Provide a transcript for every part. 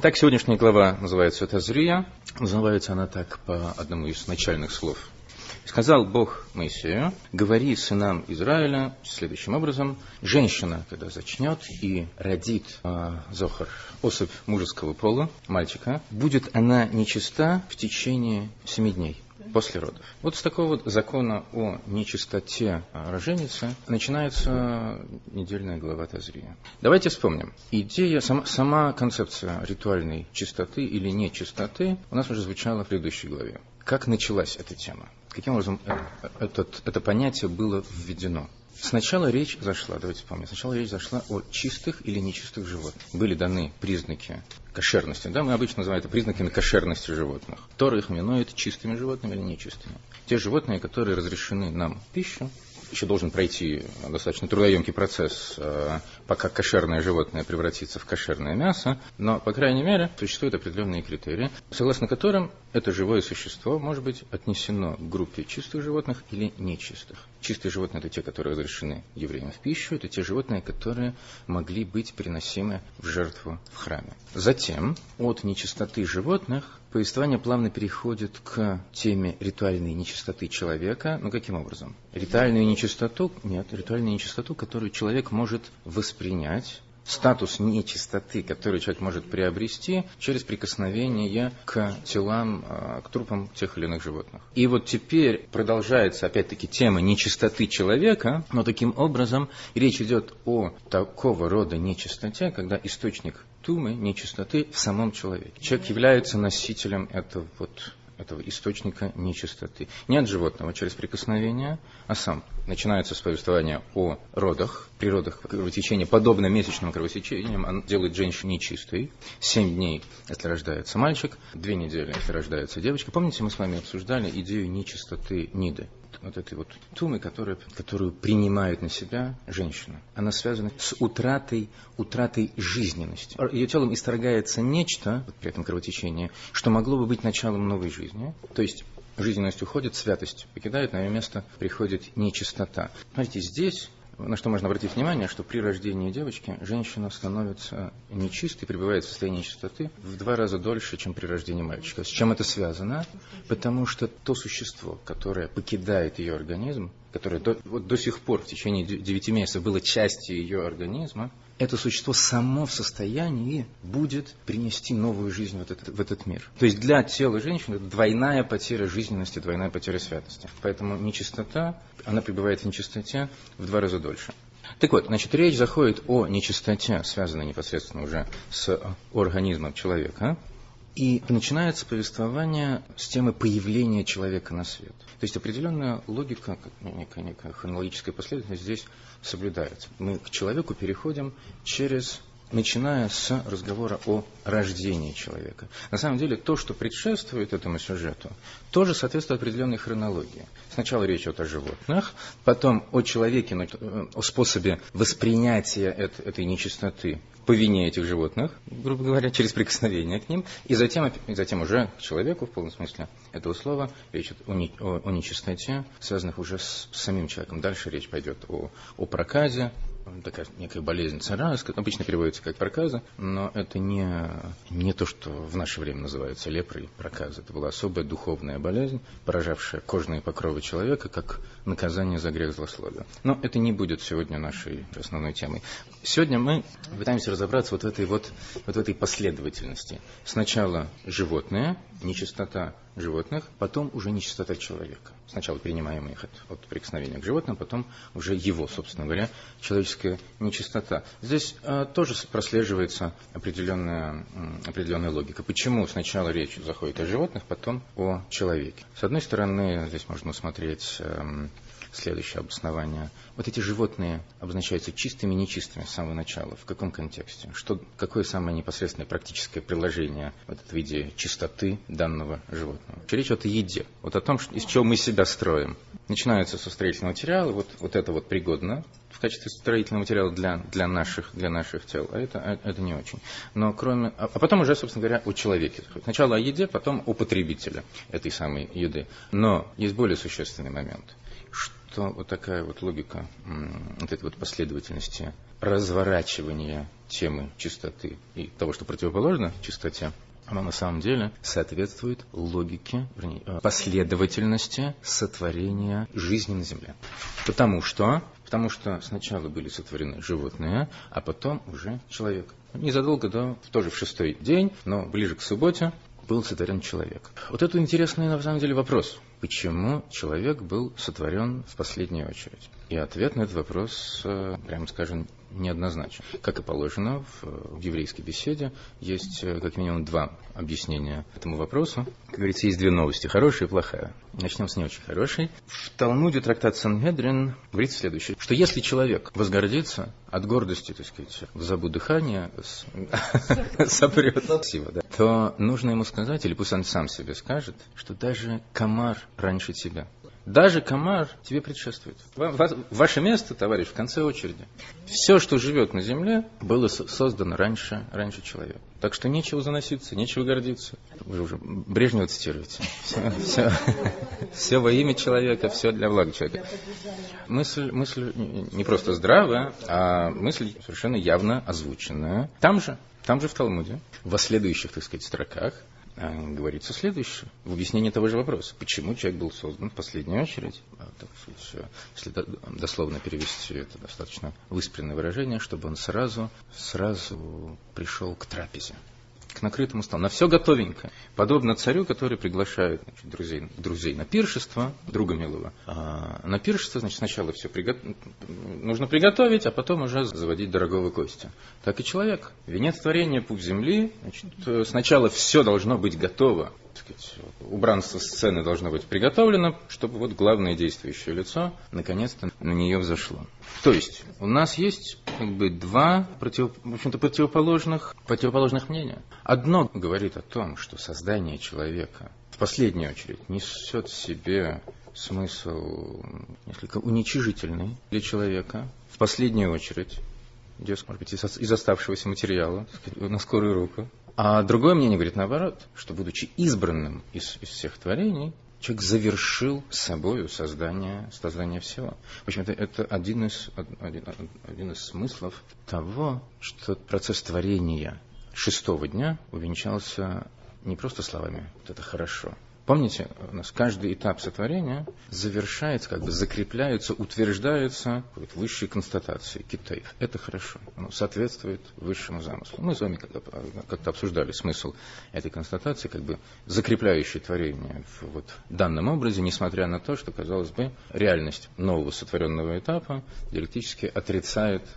Итак, сегодняшняя глава называется Тазрия. Называется она так по одному из начальных слов. Сказал Бог Моисею, говори сынам Израиля следующим образом. Женщина, когда зачнет и родит э, Зохар, особь мужеского пола, мальчика, будет она нечиста в течение семи дней после родов. Вот с такого вот закона о нечистоте роженицы начинается недельная глава Тазрия. Давайте вспомним. Идея, сама, сама концепция ритуальной чистоты или нечистоты у нас уже звучала в предыдущей главе. Как началась эта тема? Каким образом э, этот, это понятие было введено? Сначала речь зашла, давайте вспомним, сначала речь зашла о чистых или нечистых животных. Были даны признаки кошерности. Да, мы обычно называем это признаками кошерности животных. Тора их именует чистыми животными или нечистыми. Те животные, которые разрешены нам в пищу, еще должен пройти достаточно трудоемкий процесс, э, пока кошерное животное превратится в кошерное мясо, но, по крайней мере, существуют определенные критерии, согласно которым это живое существо может быть отнесено к группе чистых животных или нечистых. Чистые животные – это те, которые разрешены евреям в пищу, это те животные, которые могли быть приносимы в жертву в храме. Затем от нечистоты животных повествование плавно переходит к теме ритуальной нечистоты человека. Ну, каким образом? Ритуальную нечистоту, нет, ритуальную нечистоту, которую человек может воспринять статус нечистоты, который человек может приобрести через прикосновение к телам, а, к трупам тех или иных животных. И вот теперь продолжается опять-таки тема нечистоты человека, но таким образом речь идет о такого рода нечистоте, когда источник тумы, нечистоты в самом человеке. Человек является носителем этого вот этого источника нечистоты. Не от животного через прикосновение, а сам. Начинается с повествования о родах, при родах кровотечение, подобно месячным кровотечениям, он делает женщину нечистой. Семь дней, если рождается мальчик, две недели, если рождается девочка. Помните, мы с вами обсуждали идею нечистоты Ниды вот этой вот тумы, которая, которую принимает на себя женщина. Она связана с утратой, утратой жизненности. Ее телом исторгается нечто, вот при этом кровотечение, что могло бы быть началом новой жизни. То есть жизненность уходит, святость покидает, на ее место приходит нечистота. Смотрите, здесь на что можно обратить внимание, что при рождении девочки женщина становится нечистой, пребывает в состоянии чистоты в два раза дольше, чем при рождении мальчика. С чем это связано? Потому что то существо, которое покидает ее организм, которое до, вот до сих пор в течение девяти месяцев было частью ее организма, это существо само в состоянии будет принести новую жизнь в этот, в этот мир. То есть для тела женщины это двойная потеря жизненности, двойная потеря святости. Поэтому нечистота, она пребывает в нечистоте в два раза дольше. Так вот, значит, речь заходит о нечистоте, связанной непосредственно уже с организмом человека. И начинается повествование с темы появления человека на свет. То есть определенная логика, некая, некая хронологическая последовательность здесь соблюдается. Мы к человеку переходим через начиная с разговора о рождении человека. На самом деле, то, что предшествует этому сюжету, тоже соответствует определенной хронологии. Сначала речь идет о животных, потом о человеке, э, о способе воспринятия этой нечистоты по вине этих животных, грубо говоря, через прикосновение к ним, и затем, и затем уже к человеку, в полном смысле этого слова, речь идет о, не, о, о нечистоте, связанных уже с самим человеком. Дальше речь пойдет о, о проказе, такая некая болезнь царас, обычно переводится как проказа, но это не, не то, что в наше время называется лепрой проказа. Это была особая духовная болезнь, поражавшая кожные покровы человека, как наказание за грех злословия. Но это не будет сегодня нашей основной темой. Сегодня мы пытаемся разобраться вот в этой, вот, вот в этой последовательности. Сначала животное, нечистота животных, потом уже нечистота человека. Сначала принимаем их от, от прикосновения к животным, потом уже его, собственно говоря, человеческая нечистота. Здесь а, тоже прослеживается определенная, определенная логика. Почему сначала речь заходит о животных, потом о человеке? С одной стороны, здесь можно смотреть эм, следующее обоснование. Вот эти животные обозначаются чистыми и нечистыми с самого начала. В каком контексте? Что, какое самое непосредственное практическое приложение вот в виде чистоты данного животного? Речь идет о еде, вот о том, из чего мы себя строим. Начинается со строительного материала, вот, вот это вот пригодно в качестве строительного материала для, для, наших, для наших тел, а это, а, это не очень. Но кроме, а, а потом уже, собственно говоря, о человеке. Сначала о еде, потом о потребителе этой самой еды. Но есть более существенный момент – что вот такая вот логика вот этой вот последовательности разворачивания темы чистоты и того, что противоположно чистоте, оно на самом деле соответствует логике, вернее, э, последовательности сотворения жизни на Земле. Потому что, потому что сначала были сотворены животные, а потом уже человек. Незадолго до, тоже в шестой день, но ближе к субботе, был сотворен человек. Вот это интересный на самом деле вопрос. Почему человек был сотворен в последнюю очередь? И ответ на этот вопрос, э, прямо скажем, неоднозначен. Как и положено в, еврейской беседе, есть э, как минимум два объяснения этому вопросу. Как говорится, есть две новости, хорошая и плохая. Начнем с не очень хорошей. В Талмуде трактат Сангедрин говорится следующее, что если человек возгордится от гордости, так сказать, в забу дыхания, сопрет, то нужно ему сказать, или пусть он сам себе скажет, что даже комар раньше тебя даже комар тебе предшествует. Ваше место, товарищ, в конце очереди. Все, что живет на земле, было создано раньше, раньше человека. Так что нечего заноситься, нечего гордиться. Вы уже Брежнева цитируете. Все, все, все во имя человека, все для блага человека. Мысль, мысль не просто здравая, а мысль совершенно явно озвученная. Там же, там же в Талмуде, в следующих, так сказать, строках, говорится следующее, в объяснении того же вопроса. Почему человек был создан в последнюю очередь? А, если дословно перевести, это достаточно выспренное выражение, чтобы он сразу, сразу пришел к трапезе к накрытому столу. На все готовенько. Подобно царю, который приглашает значит, друзей, друзей на пиршество, друга милого. А на пиршество, значит, сначала все приго... нужно приготовить, а потом уже заводить дорогого гостя. Так и человек. Венец творения, путь земли. Значит, сначала все должно быть готово сказать, убранство сцены должно быть приготовлено, чтобы вот главное действующее лицо наконец-то на нее взошло. То есть у нас есть как бы два против, в общем-то, противоположных, противоположных мнения. Одно говорит о том, что создание человека в последнюю очередь несет в себе смысл несколько уничижительный для человека. В последнюю очередь, идет, может быть, из оставшегося материала, на скорую руку. А другое мнение говорит наоборот, что будучи избранным из, из всех творений, человек завершил с собой создание, создание всего. В общем, это, это один, из, один, один из смыслов того, что процесс творения шестого дня увенчался не просто словами «вот это хорошо», Помните, у нас каждый этап сотворения завершается, как бы закрепляется, утверждается вот, высшей констатацией китаев. Это хорошо. Оно соответствует высшему замыслу. Мы с вами как-то обсуждали смысл этой констатации, как бы закрепляющей творение в вот, данном образе, несмотря на то, что, казалось бы, реальность нового сотворенного этапа диалектически отрицает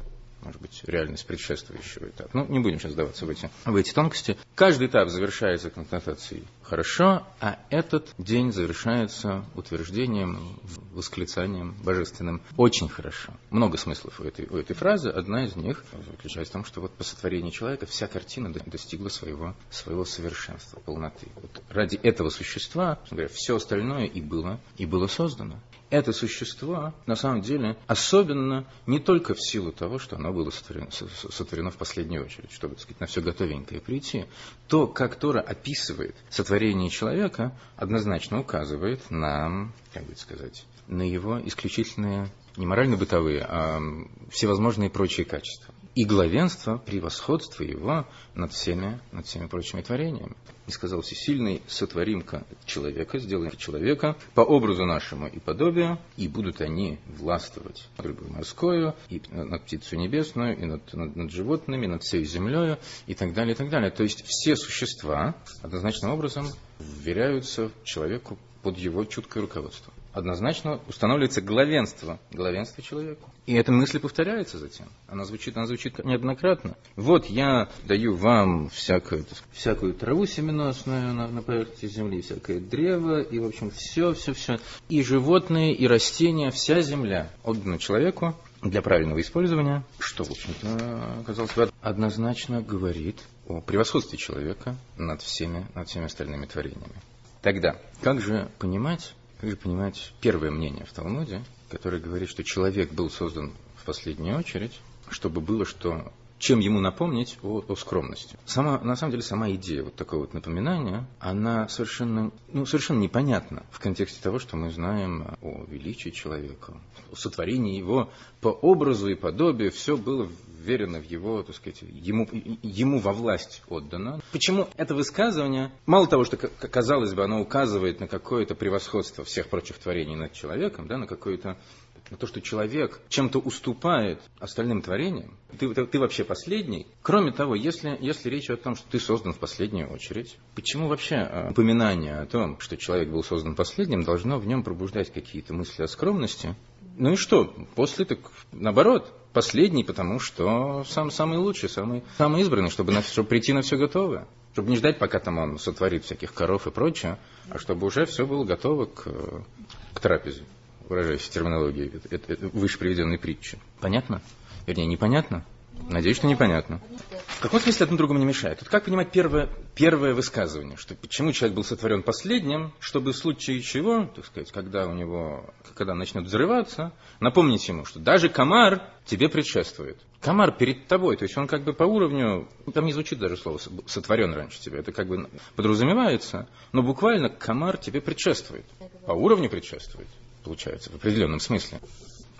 может быть, реальность предшествующего этапа. Ну, не будем сейчас сдаваться в эти, в эти тонкости. Каждый этап завершается констатацией «хорошо», а этот день завершается утверждением, восклицанием божественным «очень хорошо». Много смыслов у этой, у этой фразы. Одна из них заключается в том, что вот по сотворению человека вся картина достигла своего, своего совершенства, полноты. Вот ради этого существа, говоря, все остальное и было, и было создано это существо, на самом деле, особенно не только в силу того, что оно было сотворено, сотворено в последнюю очередь, чтобы, так сказать, на все готовенькое прийти, то, как Тора описывает сотворение человека, однозначно указывает на, как бы сказать, на его исключительные не морально-бытовые, а всевозможные прочие качества и главенство, превосходство его над всеми, над всеми прочими творениями. И сказал всесильный, сотворим-ка человека, сделаем человека по образу нашему и подобию, и будут они властвовать над рыбой морскую, и над птицей небесную, и над, над, над животными, над всей землей, и так далее, и так далее. То есть все существа однозначным образом вверяются человеку под его чуткое руководство однозначно устанавливается главенство, главенство человека. И эта мысль повторяется затем. Она звучит, она звучит неоднократно. Вот я даю вам всякую, всякую траву семеносную на, на поверхности земли, всякое древо, и, в общем, все, все, все. И животные, и растения, вся земля отдана человеку для правильного использования, что, в общем-то, казалось бы, однозначно говорит о превосходстве человека над всеми, над всеми остальными творениями. Тогда, как же понимать как же понимать первое мнение в Талмуде, которое говорит, что человек был создан в последнюю очередь, чтобы было что чем ему напомнить о, о скромности. Сама, на самом деле, сама идея вот такого вот напоминания, она совершенно, ну, совершенно непонятна в контексте того, что мы знаем о величии человека, о сотворении его по образу и подобию. Все было верено в его, так сказать, ему, ему во власть отдано. Почему это высказывание, мало того, что, казалось бы, оно указывает на какое-то превосходство всех прочих творений над человеком, да, на какое-то на то, что человек чем-то уступает остальным творениям, ты, ты, ты вообще последний. Кроме того, если, если речь о том, что ты создан в последнюю очередь, почему вообще а, упоминание о том, что человек был создан последним, должно в нем пробуждать какие-то мысли о скромности? Ну и что? После так, наоборот, последний, потому что сам самый лучший, самый, самый избранный, чтобы, на, чтобы прийти на все готовое. Чтобы не ждать, пока там он сотворит всяких коров и прочее, а чтобы уже все было готово к, к трапезе выражаясь в терминологии это, это выше приведенной притчи. Понятно? Вернее, непонятно? Надеюсь, что непонятно. В каком смысле одно другому не мешает? Вот как понимать первое, первое высказывание, что почему человек был сотворен последним, чтобы в случае чего, так сказать, когда у него, когда начнет взрываться, напомнить ему, что даже комар тебе предшествует. Комар перед тобой, то есть он как бы по уровню, там не звучит даже слово сотворен раньше тебя, это как бы подразумевается, но буквально комар тебе предшествует, по уровню предшествует получается, в определенном смысле.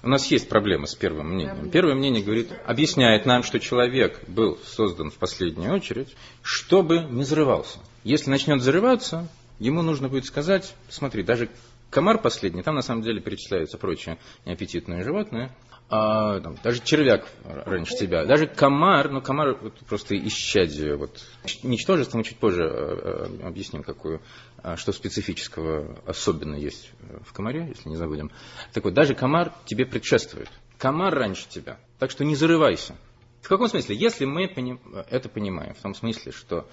У нас есть проблема с первым мнением. Первое мнение говорит, объясняет нам, что человек был создан в последнюю очередь, чтобы не взрывался. Если начнет взрываться, ему нужно будет сказать, смотри, даже комар последний, там на самом деле перечисляются прочие неаппетитные животные, а, там, даже червяк раньше тебя, даже комар, но комар вот, просто исчадие, вот, ничтожество мы чуть позже э, э, объясним, какую, а, что специфического особенно есть в комаре, если не забудем. Так вот, даже комар тебе предшествует. Комар раньше тебя, так что не зарывайся. В каком смысле? Если мы это понимаем, в том смысле, что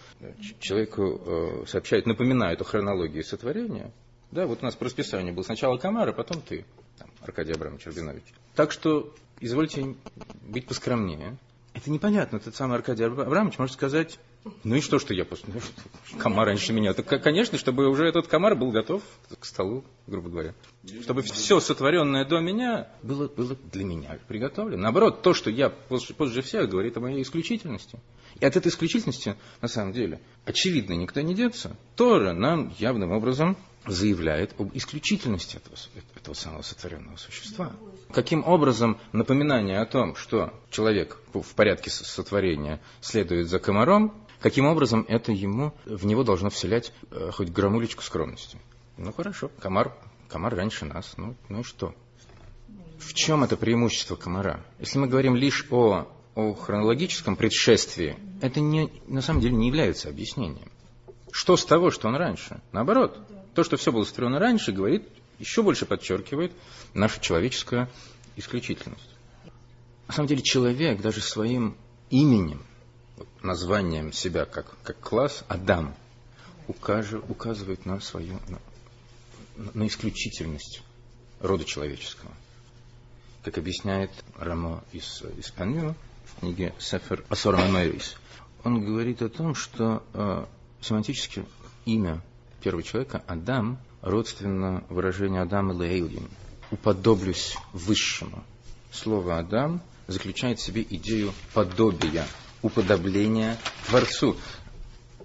человеку э, сообщают, напоминают о хронологии сотворения, да, вот у нас по расписанию был сначала комар, а потом ты там, Аркадий Абрамович Рабинович. Так что извольте быть поскромнее. Это непонятно. Этот самый Аркадий Абрамович может сказать, ну и что, что я после... Ну, комар раньше меня. Так, конечно, чтобы уже этот комар был готов к столу, грубо говоря. Чтобы все сотворенное до меня было, было для меня приготовлено. Наоборот, то, что я позже, позже всех, говорит о моей исключительности. И от этой исключительности, на самом деле, очевидно, никто не деться. Тора нам явным образом заявляет об исключительности этого, этого самого сотворенного существа. Каким образом напоминание о том, что человек в порядке сотворения следует за комаром, каким образом это ему, в него должно вселять э, хоть грамулечку скромности? Ну хорошо, комар, комар раньше нас, ну, ну и что? В чем это преимущество комара? Если мы говорим лишь о, о хронологическом предшествии, это не, на самом деле не является объяснением. Что с того, что он раньше? Наоборот, то, что все было устроено раньше, говорит, еще больше подчеркивает нашу человеческую исключительность. На самом деле человек даже своим именем, названием себя как, как класс, Адам, укажет, указывает на свою, на, на исключительность рода человеческого. Как объясняет Рамо из Испании в книге Сефер Асор он говорит о том, что э, семантически имя первого человека, Адам, родственно выражению Адам и Лейлин. Уподоблюсь высшему. Слово Адам заключает в себе идею подобия, уподобления Творцу.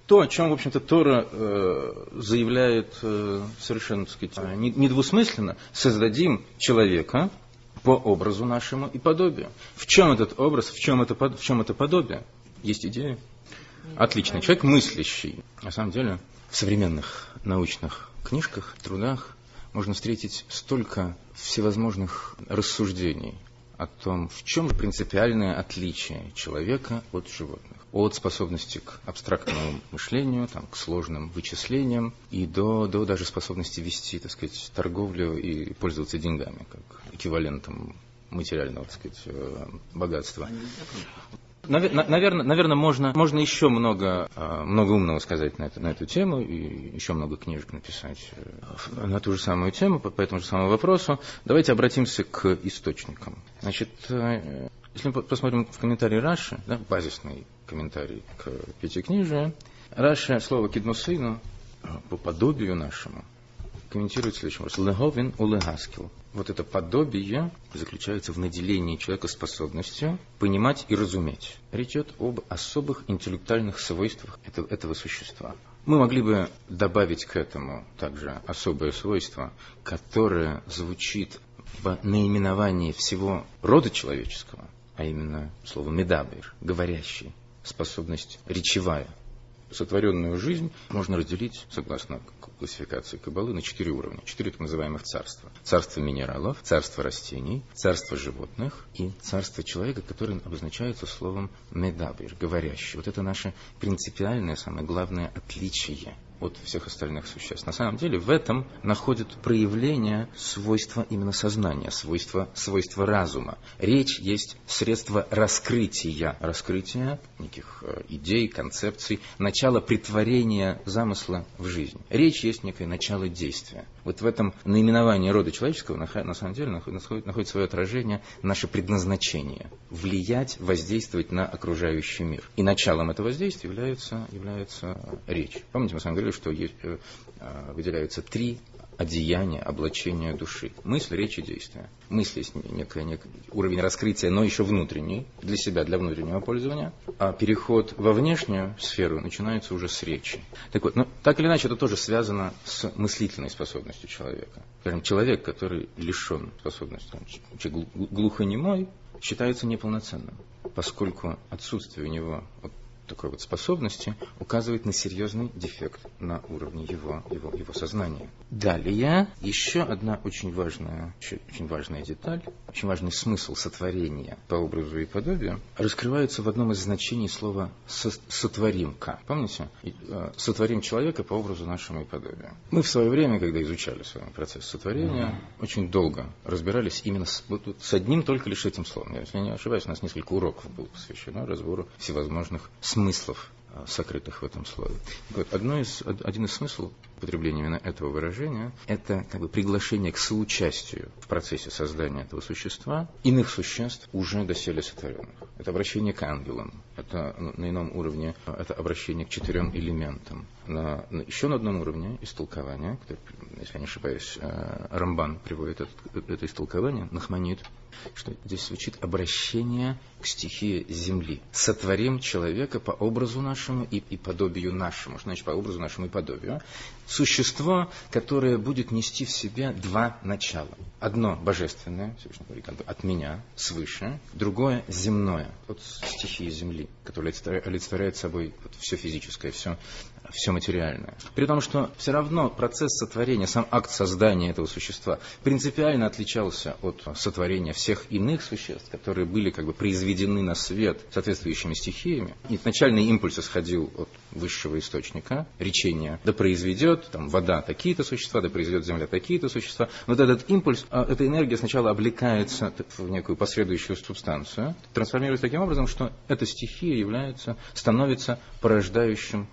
То, о чем, в общем-то, Тора э, заявляет э, совершенно, так сказать, недвусмысленно, создадим человека по образу нашему и подобию. В чем этот образ, в чем это, в чем это подобие? Есть идея? Отлично. Человек мыслящий. На самом деле, в современных научных книжках, трудах можно встретить столько всевозможных рассуждений о том, в чем принципиальное отличие человека от животных. От способности к абстрактному мышлению, там, к сложным вычислениям и до, до даже способности вести, так сказать, торговлю и пользоваться деньгами, как эквивалентом материального, так сказать, э, богатства. Наверное, наверное можно, можно еще много, а, много умного сказать на, это, на эту тему и еще много книжек написать э, на ту же самую тему, по, по этому же самому вопросу. Давайте обратимся к источникам. Значит, э, если мы посмотрим в комментарии Раши, да, базисный комментарий к пятикнижию, Раши слово «киднусыну» по подобию нашему, комментирует следующим образом. Леговин у. Вот это подобие заключается в наделении человека способностью понимать и разуметь. Речь идет об особых интеллектуальных свойствах этого, этого существа. Мы могли бы добавить к этому также особое свойство, которое звучит в наименовании всего рода человеческого, а именно слово «медабер», говорящий, способность речевая – сотворенную жизнь можно разделить, согласно классификации Кабалы, на четыре уровня. Четыре так называемых царства. Царство минералов, царство растений, царство животных и царство человека, которое обозначается словом «медабир», говорящий. Вот это наше принципиальное, самое главное отличие от всех остальных существ. На самом деле в этом находит проявление свойства именно сознания, свойства, свойства разума. Речь есть средство раскрытия, раскрытия неких э, идей, концепций, начало притворения замысла в жизнь. Речь есть некое начало действия. Вот в этом наименовании рода человеческого на самом деле находит, свое отражение наше предназначение – влиять, воздействовать на окружающий мир. И началом этого воздействия является, является речь. Помните, мы с вами говорили, что есть, э, э, выделяются три одеяния, облачения души. Мысль, речь и действие. Мысль есть некий, некий уровень раскрытия, но еще внутренний, для себя, для внутреннего пользования. А переход во внешнюю сферу начинается уже с речи. Так вот, ну, так или иначе, это тоже связано с мыслительной способностью человека. Скажем, человек, который лишен способности, глухонемой, считается неполноценным, поскольку отсутствие у него вот такой вот способности указывает на серьезный дефект на уровне его, его, его сознания. Далее, еще одна очень важная, очень важная деталь, очень важный смысл сотворения по образу и подобию раскрывается в одном из значений слова «сотворимка». Помните? Э, «Сотворим человека по образу нашему и подобию». Мы в свое время, когда изучали с вами процесс сотворения, очень долго разбирались именно с, вот, с одним только лишь этим словом. Я, если не ошибаюсь, у нас несколько уроков было посвящено разбору всевозможных смыслов, а, сокрытых в этом слове. Вот, одно из, один из смыслов употребления именно этого выражения – это как бы приглашение к соучастию в процессе создания этого существа иных существ, уже доселе сотворенных. Это обращение к ангелам, это на ином уровне, это обращение к четырем элементам. На, на, еще на одном уровне истолкования, если я не ошибаюсь, э, Рамбан приводит это, это истолкование, Нахманит, что здесь звучит обращение к стихии земли. Сотворим человека по образу нашему и, и подобию нашему. Что значит по образу нашему и подобию? Существо, которое будет нести в себе два начала. Одно божественное, говорит, от меня, свыше, другое земное, от стихии земли, которая олицетворяет собой все физическое, все все материальное. При том, что все равно процесс сотворения, сам акт создания этого существа принципиально отличался от сотворения всех иных существ, которые были как бы произведены на свет соответствующими стихиями. И начальный импульс исходил от высшего источника, речения, да произведет там, вода такие-то существа, да произведет земля такие-то существа. Вот этот импульс, а, эта энергия сначала облекается в некую последующую субстанцию, трансформируется таким образом, что эта стихия является, становится порождающим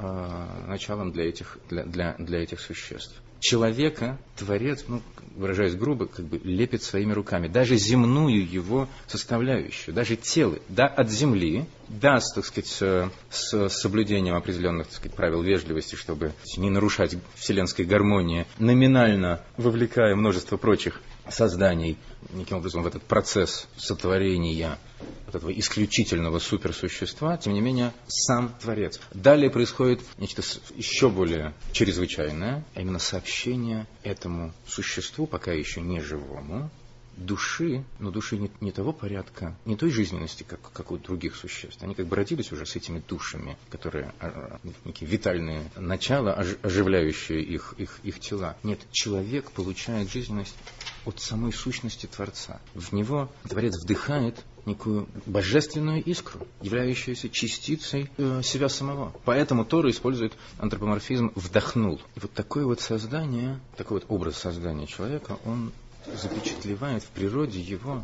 э, началом для этих, для, для, для этих существ. Человека Творец, ну, выражаясь грубо, как бы лепит своими руками. Даже земную его составляющую, даже тело, да, от земли, да, с, так сказать, с, с соблюдением определенных так сказать, правил вежливости, чтобы не нарушать вселенской гармонии, номинально вовлекая множество прочих созданий, неким образом в этот процесс сотворения вот этого исключительного суперсущества, тем не менее, сам Творец. Далее происходит нечто еще более чрезвычайное, а именно сообщение этому существу, пока еще не живому, души, но души не, не того порядка, не той жизненности, как, как у других существ. Они как бы родились уже с этими душами, которые а, а, некие витальные начала, оживляющие их, их, их тела. Нет, человек получает жизненность от самой сущности Творца. В него Творец вдыхает некую божественную искру, являющуюся частицей э, себя самого. Поэтому Тора использует антропоморфизм «вдохнул». И вот такое вот создание, такой вот образ создания человека, он запечатлевает в природе его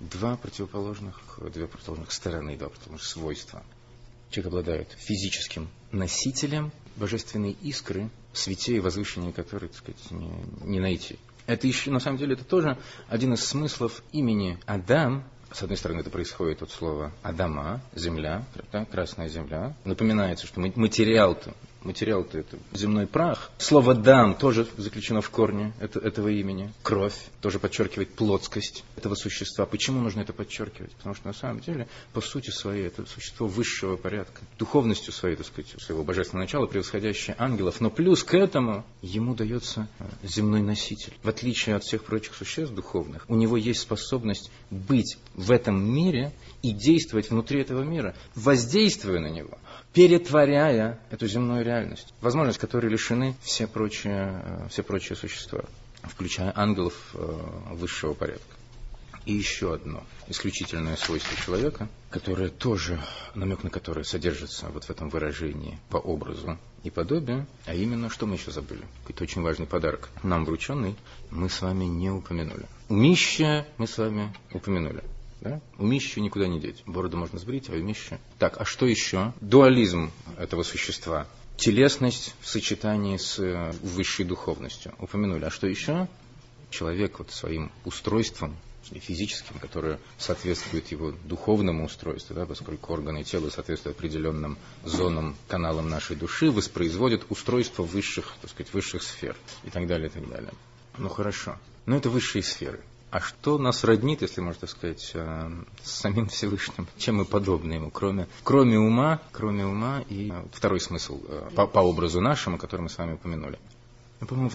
два противоположных, две противоположных стороны, два противоположных свойства. Человек обладает физическим носителем божественной искры, святей и возвышения которой, так сказать, не, не найти. Это еще, на самом деле, это тоже один из смыслов имени Адам. С одной стороны, это происходит от слова Адама, земля, да, красная земля. Напоминается, что материал-то материал-то это земной прах. Слово «дам» тоже заключено в корне это, этого имени. Кровь тоже подчеркивает плотскость этого существа. Почему нужно это подчеркивать? Потому что на самом деле, по сути своей, это существо высшего порядка. Духовностью своей, так сказать, своего божественного начала, превосходящее ангелов. Но плюс к этому ему дается э, земной носитель. В отличие от всех прочих существ духовных, у него есть способность быть в этом мире и действовать внутри этого мира, воздействуя на него, перетворяя эту земную реальность, возможность которой лишены все прочие, э, все прочие существа, включая ангелов э, высшего порядка. И еще одно исключительное свойство человека, которое тоже, намек на которое содержится вот в этом выражении по образу и подобию, а именно, что мы еще забыли? Какой-то очень важный подарок нам врученный, мы с вами не упомянули. Умище мы с вами упомянули. Да? Умище никуда не деть. Бороду можно сбрить, а умище... Так, а что еще? Дуализм этого существа. Телесность в сочетании с э, высшей духовностью. Упомянули. А что еще? Человек вот своим устройством физическим, которое соответствует его духовному устройству, да, поскольку органы тела соответствуют определенным зонам, каналам нашей души, воспроизводят устройство высших, так сказать, высших сфер и так далее, и так далее. Ну хорошо. Но это высшие сферы. А что нас роднит, если можно сказать, э, с самим Всевышним? Чем мы подобны ему, кроме, кроме ума, кроме ума и э, второй смысл э, по, по образу нашему, который мы с вами упомянули. Ну, по-моему,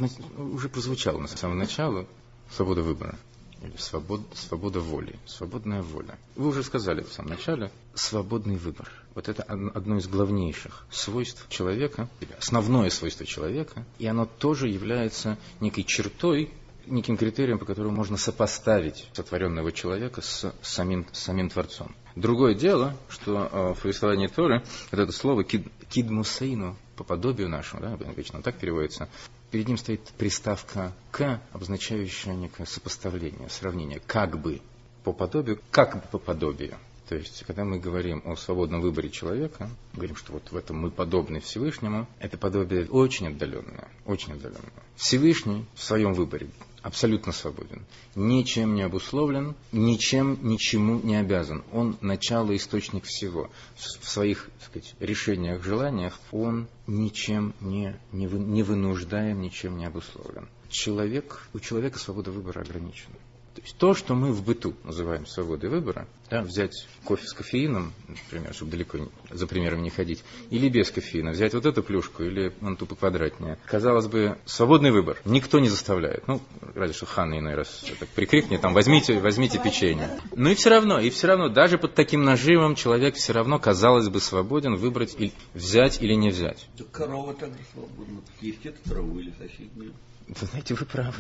уже прозвучало на самом начале свобода выбора или свобод, свобода воли, свободная воля. Вы уже сказали в самом начале, свободный выбор. Вот это одно из главнейших свойств человека, основное свойство человека, и оно тоже является некой чертой, неким критерием, по которому можно сопоставить сотворенного человека с самим, с самим Творцом. Другое дело, что э, в повествовании Торы вот это слово кид, кидмусейну, по подобию нашему, да, обычно так переводится, перед ним стоит приставка «к», обозначающая некое сопоставление, сравнение, как бы по подобию, как бы по подобию. То есть, когда мы говорим о свободном выборе человека, говорим, что вот в этом мы подобны Всевышнему, это подобие очень отдаленное, очень отдаленное. Всевышний в своем выборе абсолютно свободен, ничем не обусловлен, ничем, ничему не обязан. Он начало, источник всего. В своих так сказать, решениях, желаниях он ничем не, не, вы, не вынуждаем, ничем не обусловлен. Человек, у человека свобода выбора ограничена. То есть то, что мы в быту называем свободой выбора, да, взять кофе с кофеином, например, чтобы далеко за примером не ходить, или без кофеина, взять вот эту плюшку или вон ту поквадратнее. Казалось бы, свободный выбор. Никто не заставляет. Ну, разве что Ханна иной раз так прикрикнет, там, возьмите, возьмите печенье. Но и все равно, и все равно, даже под таким нажимом человек все равно, казалось бы, свободен выбрать, или, взять или не взять. Корова также свободна. Есть эту траву или соседнюю. Вы знаете, вы правы.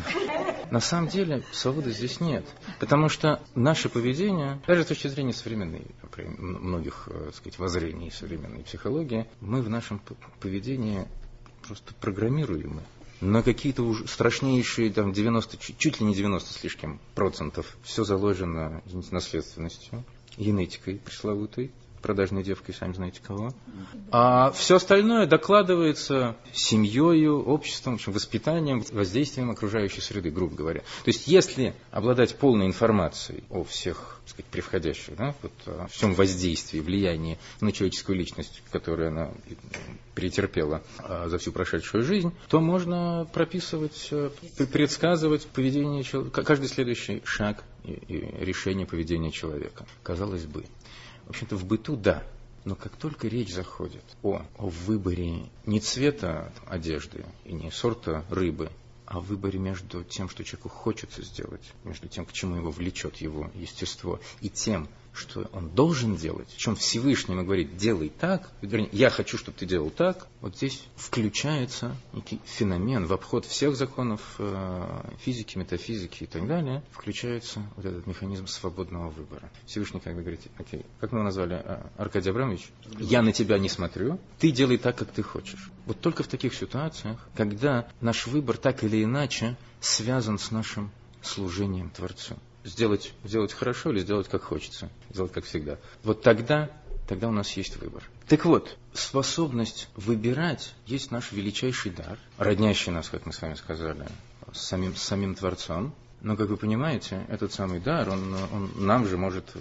На самом деле свободы здесь нет. Потому что наше поведение, даже с точки зрения современной, многих э, так сказать, воззрений современной психологии, мы в нашем поведении просто программируемы на какие-то уже страшнейшие там 90, чуть ли не 90 слишком процентов. Все заложено извините, наследственностью, генетикой пресловутой продажной девкой, сами знаете кого. А все остальное докладывается семьей, обществом, в общем, воспитанием, воздействием окружающей среды, грубо говоря. То есть, если обладать полной информацией о всех, так сказать, превходящих, да, вот, о всем воздействии, влиянии на человеческую личность, которую она претерпела а, за всю прошедшую жизнь, то можно прописывать, э, предсказывать поведение человека, каждый следующий шаг и решение поведения человека. Казалось бы. В общем-то, в быту да. Но как только речь заходит о, о выборе не цвета одежды и не сорта рыбы, а выборе между тем, что человеку хочется сделать, между тем, к чему его влечет его естество, и тем, что он должен делать, в чем Всевышний ему говорит, делай так, вернее, я хочу, чтобы ты делал так, вот здесь включается некий феномен в обход всех законов э, физики, метафизики и так далее, включается вот этот механизм свободного выбора. Всевышний как бы говорит, окей, как мы его назвали, а, Аркадий Абрамович, я на тебя не смотрю, ты делай так, как ты хочешь. Вот только в таких ситуациях, когда наш выбор так или иначе связан с нашим служением Творцу сделать, сделать хорошо или сделать как хочется, сделать как всегда. Вот тогда, тогда у нас есть выбор. Так вот, способность выбирать есть наш величайший дар, роднящий нас, как мы с вами сказали, с самим, с самим Творцом. Но, как вы понимаете, этот самый дар, он, он нам же может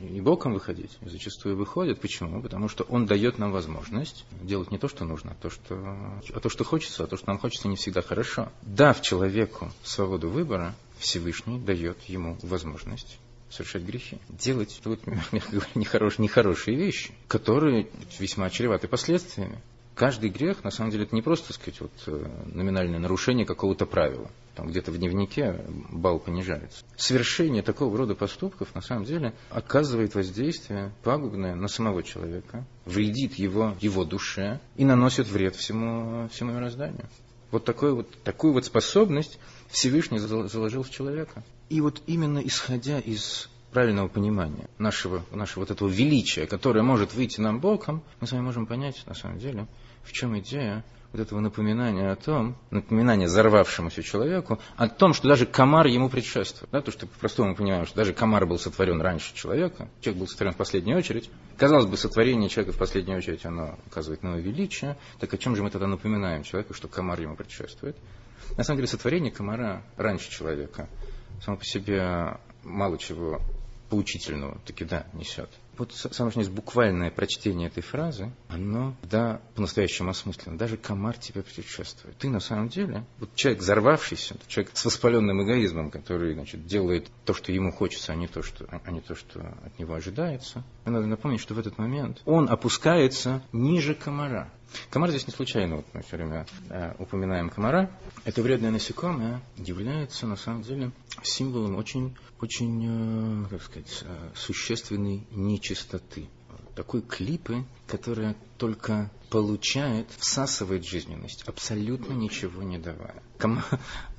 и боком выходить, и зачастую выходит. Почему? Потому что он дает нам возможность делать не то, что нужно, а то, что, а то, что хочется, а то, что нам хочется, не всегда хорошо. Дав человеку свободу выбора, Всевышний дает ему возможность совершать грехи. Делать, вот, мягко говоря, нехорошие, нехорошие вещи, которые весьма чреваты последствиями. Каждый грех, на самом деле, это не просто, так сказать, вот, э, номинальное нарушение какого-то правила. Там где-то в дневнике балл понижается. Совершение такого рода поступков, на самом деле, оказывает воздействие пагубное на самого человека, вредит его, его душе и наносит вред всему, всему мирозданию. Вот, такой вот такую вот способность Всевышний заложил в человека. И вот именно исходя из правильного понимания нашего, нашего вот этого величия, которое может выйти нам боком, мы с вами можем понять, на самом деле, в чем идея вот этого напоминания о том, напоминания взорвавшемуся человеку, о том, что даже комар ему предшествует. Да, то, что по-простому мы понимаем, что даже комар был сотворен раньше человека, человек был сотворен в последнюю очередь. Казалось бы, сотворение человека в последнюю очередь, оно указывает на его величие. Так о чем же мы тогда напоминаем человеку, что комар ему предшествует? На самом деле, сотворение комара раньше человека само по себе мало чего поучительного таки да несет. Вот самое что есть буквальное прочтение этой фразы, оно, да, по-настоящему осмысленно. Даже комар тебе предшествует. Ты на самом деле, вот человек взорвавшийся, человек с воспаленным эгоизмом, который, значит, делает то, что ему хочется, а не то, что, а не то, что от него ожидается. надо напомнить, что в этот момент он опускается ниже комара. Комар здесь не случайно, вот мы все время э, упоминаем комара. Это вредное насекомое является на самом деле символом очень, очень, э, как сказать, э, существенной нечистоты. Такой клипы, которая только получает, всасывает жизненность, абсолютно ничего не давая. Ком...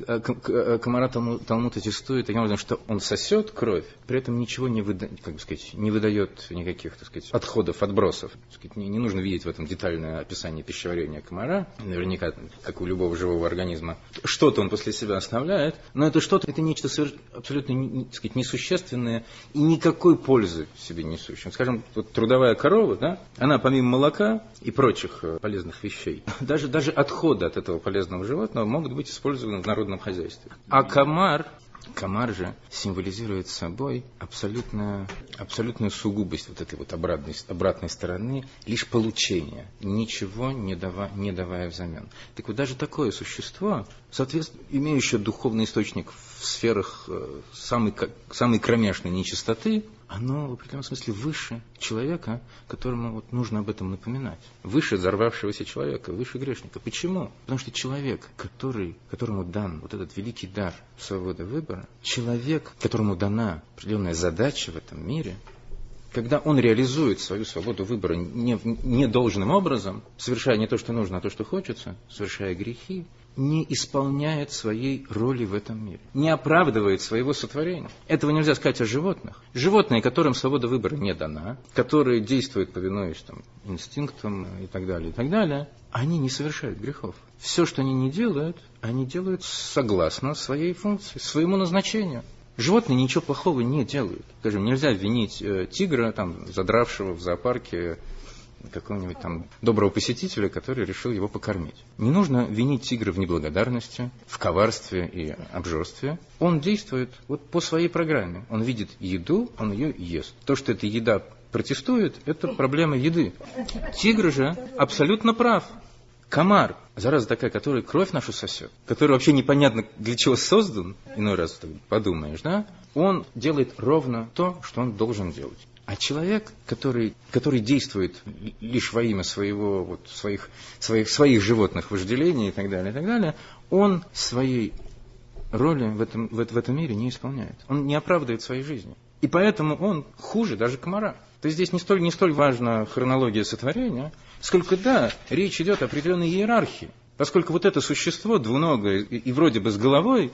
Э, э, комара Талмуд аттестует таким образом, что он сосет кровь, при этом ничего не, выда... как бы сказать, не выдает никаких так сказать, отходов, отбросов. Сказать, не, не нужно видеть в этом детальное описание пищеварения комара, наверняка, как у любого живого организма. Что-то он после себя оставляет, но это что-то, это нечто абсолютно так сказать, несущественное и никакой пользы себе несущее. Скажем, вот трудовая корова, да, она помимо молока и прочих э, полезных вещей, даже, даже отходы от этого полезного животного могут быть использованы в народном хозяйстве. А комар, комар же символизирует собой абсолютную, абсолютную сугубость вот этой вот обратной, обратной стороны, лишь получение, ничего не, дава, не давая взамен. Так вот даже такое существо, соответственно, имеющее духовный источник в сферах э, самой, самой кромешной нечистоты, оно в определенном смысле выше человека, которому вот нужно об этом напоминать. Выше взорвавшегося человека, выше грешника. Почему? Потому что человек, который, которому дан вот этот великий дар свободы выбора, человек, которому дана определенная задача в этом мире, когда он реализует свою свободу выбора не, не должным образом, совершая не то, что нужно, а то, что хочется, совершая грехи, не исполняет своей роли в этом мире, не оправдывает своего сотворения. Этого нельзя сказать о животных. Животные, которым свобода выбора не дана, которые действуют, повинуясь там, инстинктам и так далее, и так далее, они не совершают грехов. Все, что они не делают, они делают согласно своей функции, своему назначению. Животные ничего плохого не делают. Скажем, нельзя винить э, тигра, там, задравшего в зоопарке какого-нибудь там доброго посетителя, который решил его покормить. Не нужно винить тигра в неблагодарности, в коварстве и обжорстве. Он действует вот по своей программе. Он видит еду, он ее ест. То, что эта еда протестует, это проблема еды. Тигр же абсолютно прав. Комар, зараза такая, который кровь нашу сосет, который вообще непонятно для чего создан, иной раз подумаешь, да, он делает ровно то, что он должен делать. А человек, который, который действует лишь во имя своего, вот, своих, своих, своих животных вожделений и так далее, и так далее, он своей роли в этом, в, в этом мире не исполняет. Он не оправдывает своей жизни. И поэтому он хуже даже комара. То есть здесь не столь, не столь важна хронология сотворения, сколько, да, речь идет о определенной иерархии. Поскольку вот это существо двуногое и, и вроде бы с головой,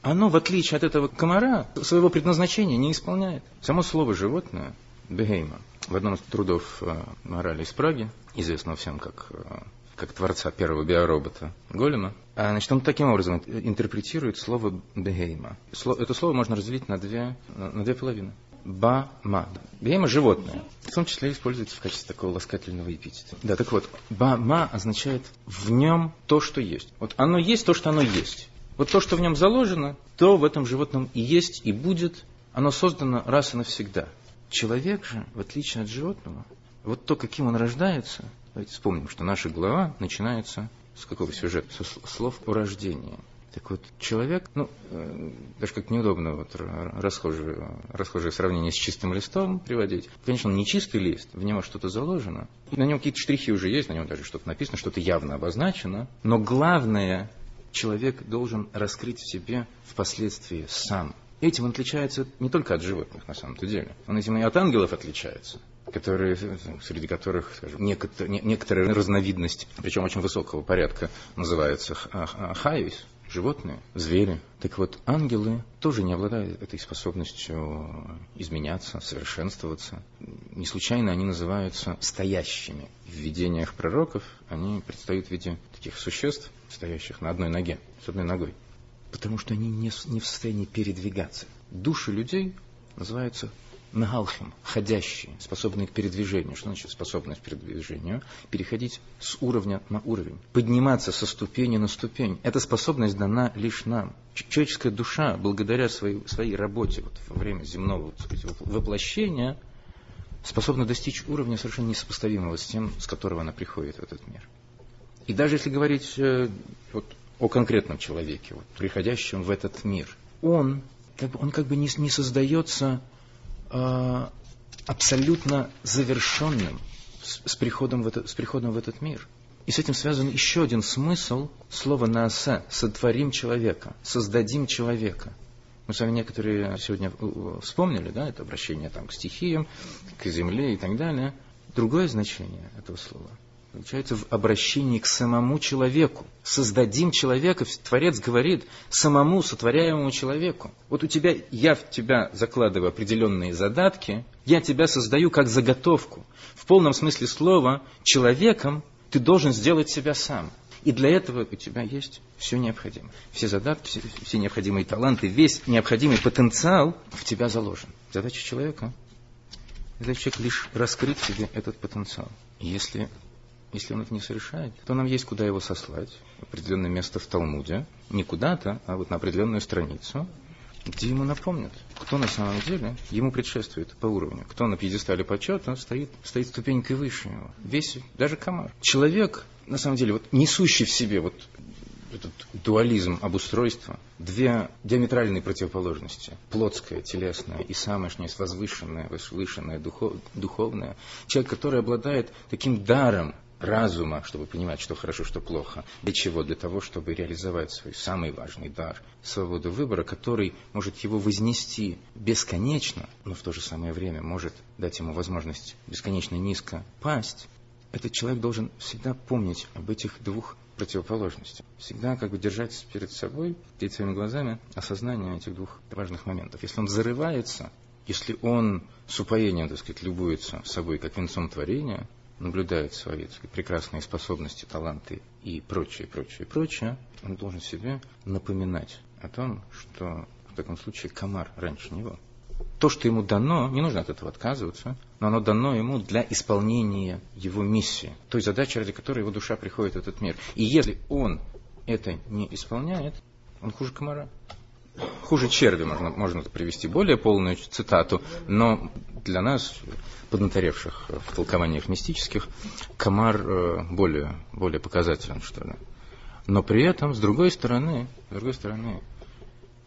оно, в отличие от этого комара, своего предназначения не исполняет. Само слово «животное» Бегейма в одном из трудов э, морали из Праги, известного всем как, э, как творца первого биоробота Голема, а, значит, он таким образом интерпретирует слово Бегейма. Это слово можно разделить на две, на две половины. Ба-ма. Бегейма – животное. В том числе используется в качестве такого ласкательного эпитета. Да, так вот, ба-ма означает в нем то, что есть. Вот оно есть то, что оно есть. Вот то, что в нем заложено, то в этом животном и есть, и будет. Оно создано раз и навсегда. Человек же, в отличие от животного, вот то, каким он рождается, давайте вспомним, что наша глава начинается с какого сюжета? Со слов о рождении. Так вот, человек, ну, э, даже как неудобно вот расхожее, расхожее сравнение с чистым листом приводить. Конечно, он не чистый лист, в него что-то заложено. На нем какие-то штрихи уже есть, на нем даже что-то написано, что-то явно обозначено. Но главное, человек должен раскрыть в себе впоследствии сам. Этим он отличается не только от животных, на самом-то деле. Он этим и от ангелов отличается которые, среди которых, скажем, некоторые, некоторая разновидность, причем очень высокого порядка, называется хайвис, животные, звери. Так вот, ангелы тоже не обладают этой способностью изменяться, совершенствоваться. Не случайно они называются стоящими. В видениях пророков они предстают в виде таких существ, стоящих на одной ноге, с одной ногой. Потому что они не, не в состоянии передвигаться. Души людей называются Нагалхим, ходящие, способные к передвижению. Что значит способность к передвижению? Переходить с уровня на уровень, подниматься со ступени на ступень. Эта способность дана лишь нам. Человеческая душа, благодаря своей, своей работе вот, во время земного так сказать, воплощения, способна достичь уровня совершенно несопоставимого с тем, с которого она приходит в этот мир. И даже если говорить э, вот, о конкретном человеке, вот, приходящем в этот мир, он как бы, он как бы не, не создается э, абсолютно завершенным с, с, приходом в это, с приходом в этот мир. И с этим связан еще один смысл слова «наасе» – «сотворим человека», «создадим человека». Мы с вами некоторые сегодня вспомнили, да, это обращение там, к стихиям, к земле и так далее. Другое значение этого слова – заключается в обращении к самому человеку. Создадим человека, Творец говорит, самому сотворяемому человеку. Вот у тебя, я в тебя закладываю определенные задатки, я тебя создаю как заготовку. В полном смысле слова, человеком ты должен сделать себя сам. И для этого у тебя есть все необходимое. Все задатки, все, все необходимые таланты, весь необходимый потенциал в тебя заложен. Задача человека – задача человека лишь раскрыть себе этот потенциал. Если если он это не совершает, то нам есть куда его сослать. Определенное место в Талмуде. Не куда-то, а вот на определенную страницу, где ему напомнят, кто на самом деле ему предшествует по уровню. Кто на пьедестале почета стоит, стоит ступенькой выше его. Весь, даже комар. Человек, на самом деле, вот несущий в себе вот этот дуализм обустройства, две диаметральные противоположности, плотское, телесное и есть возвышенное, возвышенное, духов, духовное. Человек, который обладает таким даром разума, чтобы понимать, что хорошо, что плохо. Для чего? Для того, чтобы реализовать свой самый важный дар, свободу выбора, который может его вознести бесконечно, но в то же самое время может дать ему возможность бесконечно низко пасть. Этот человек должен всегда помнить об этих двух противоположностях. Всегда как бы держать перед собой, перед своими глазами осознание этих двух важных моментов. Если он зарывается, если он с упоением, так сказать, любуется собой как венцом творения, наблюдает свои прекрасные способности, таланты и прочее, прочее, прочее, он должен себе напоминать о том, что в таком случае комар раньше него. То, что ему дано, не нужно от этого отказываться, но оно дано ему для исполнения его миссии, той задачи, ради которой его душа приходит в этот мир. И если он это не исполняет, он хуже комара. Хуже черви можно, можно привести более полную цитату, но для нас, поднаторевших в толкованиях мистических, комар э, более, более показателен, что ли. Но при этом, с другой стороны, с другой стороны,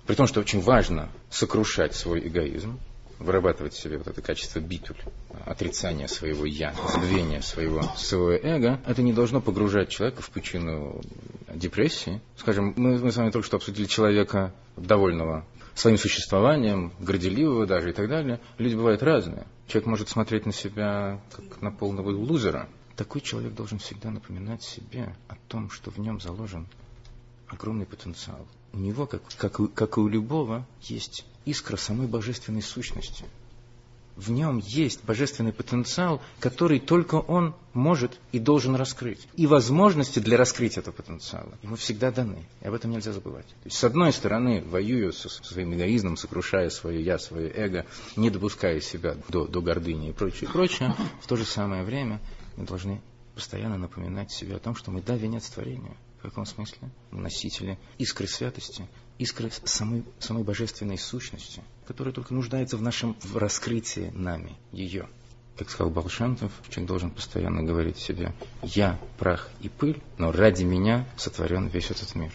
при том, что очень важно сокрушать свой эгоизм, вырабатывать в себе вот это качество битуль, отрицание своего «я», забвение своего, своего эго, это не должно погружать человека в пучину депрессии. Скажем, мы, мы с вами только что обсудили человека довольного своим существованием, горделивого даже и так далее. Люди бывают разные. Человек может смотреть на себя как на полного лузера. Такой человек должен всегда напоминать себе о том, что в нем заложен огромный потенциал. У него, как, как, как и у любого, есть искра самой божественной сущности. В нем есть божественный потенциал, который только он может и должен раскрыть. И возможности для раскрытия этого потенциала ему всегда даны. И об этом нельзя забывать. То есть, с одной стороны, воюя со, со своим эгоизмом, сокрушая свое я, свое эго, не допуская себя до, до гордыни и прочее, прочее, в то же самое время мы должны постоянно напоминать себе о том, что мы да, венец творения – В каком смысле? Носители искры святости, искры самой, самой божественной сущности, которая только нуждается в нашем в раскрытии нами ее. Как сказал Балшантов, человек должен постоянно говорить себе, я прах и пыль, но ради меня сотворен весь этот мир.